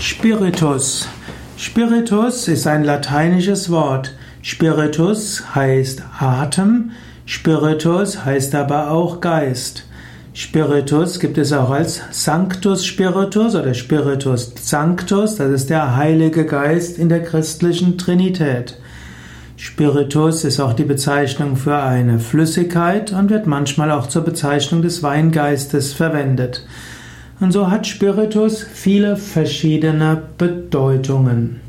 Spiritus. Spiritus ist ein lateinisches Wort. Spiritus heißt Atem, Spiritus heißt aber auch Geist. Spiritus gibt es auch als Sanctus Spiritus oder Spiritus Sanctus, das ist der Heilige Geist in der christlichen Trinität. Spiritus ist auch die Bezeichnung für eine Flüssigkeit und wird manchmal auch zur Bezeichnung des Weingeistes verwendet. Und so hat Spiritus viele verschiedene Bedeutungen.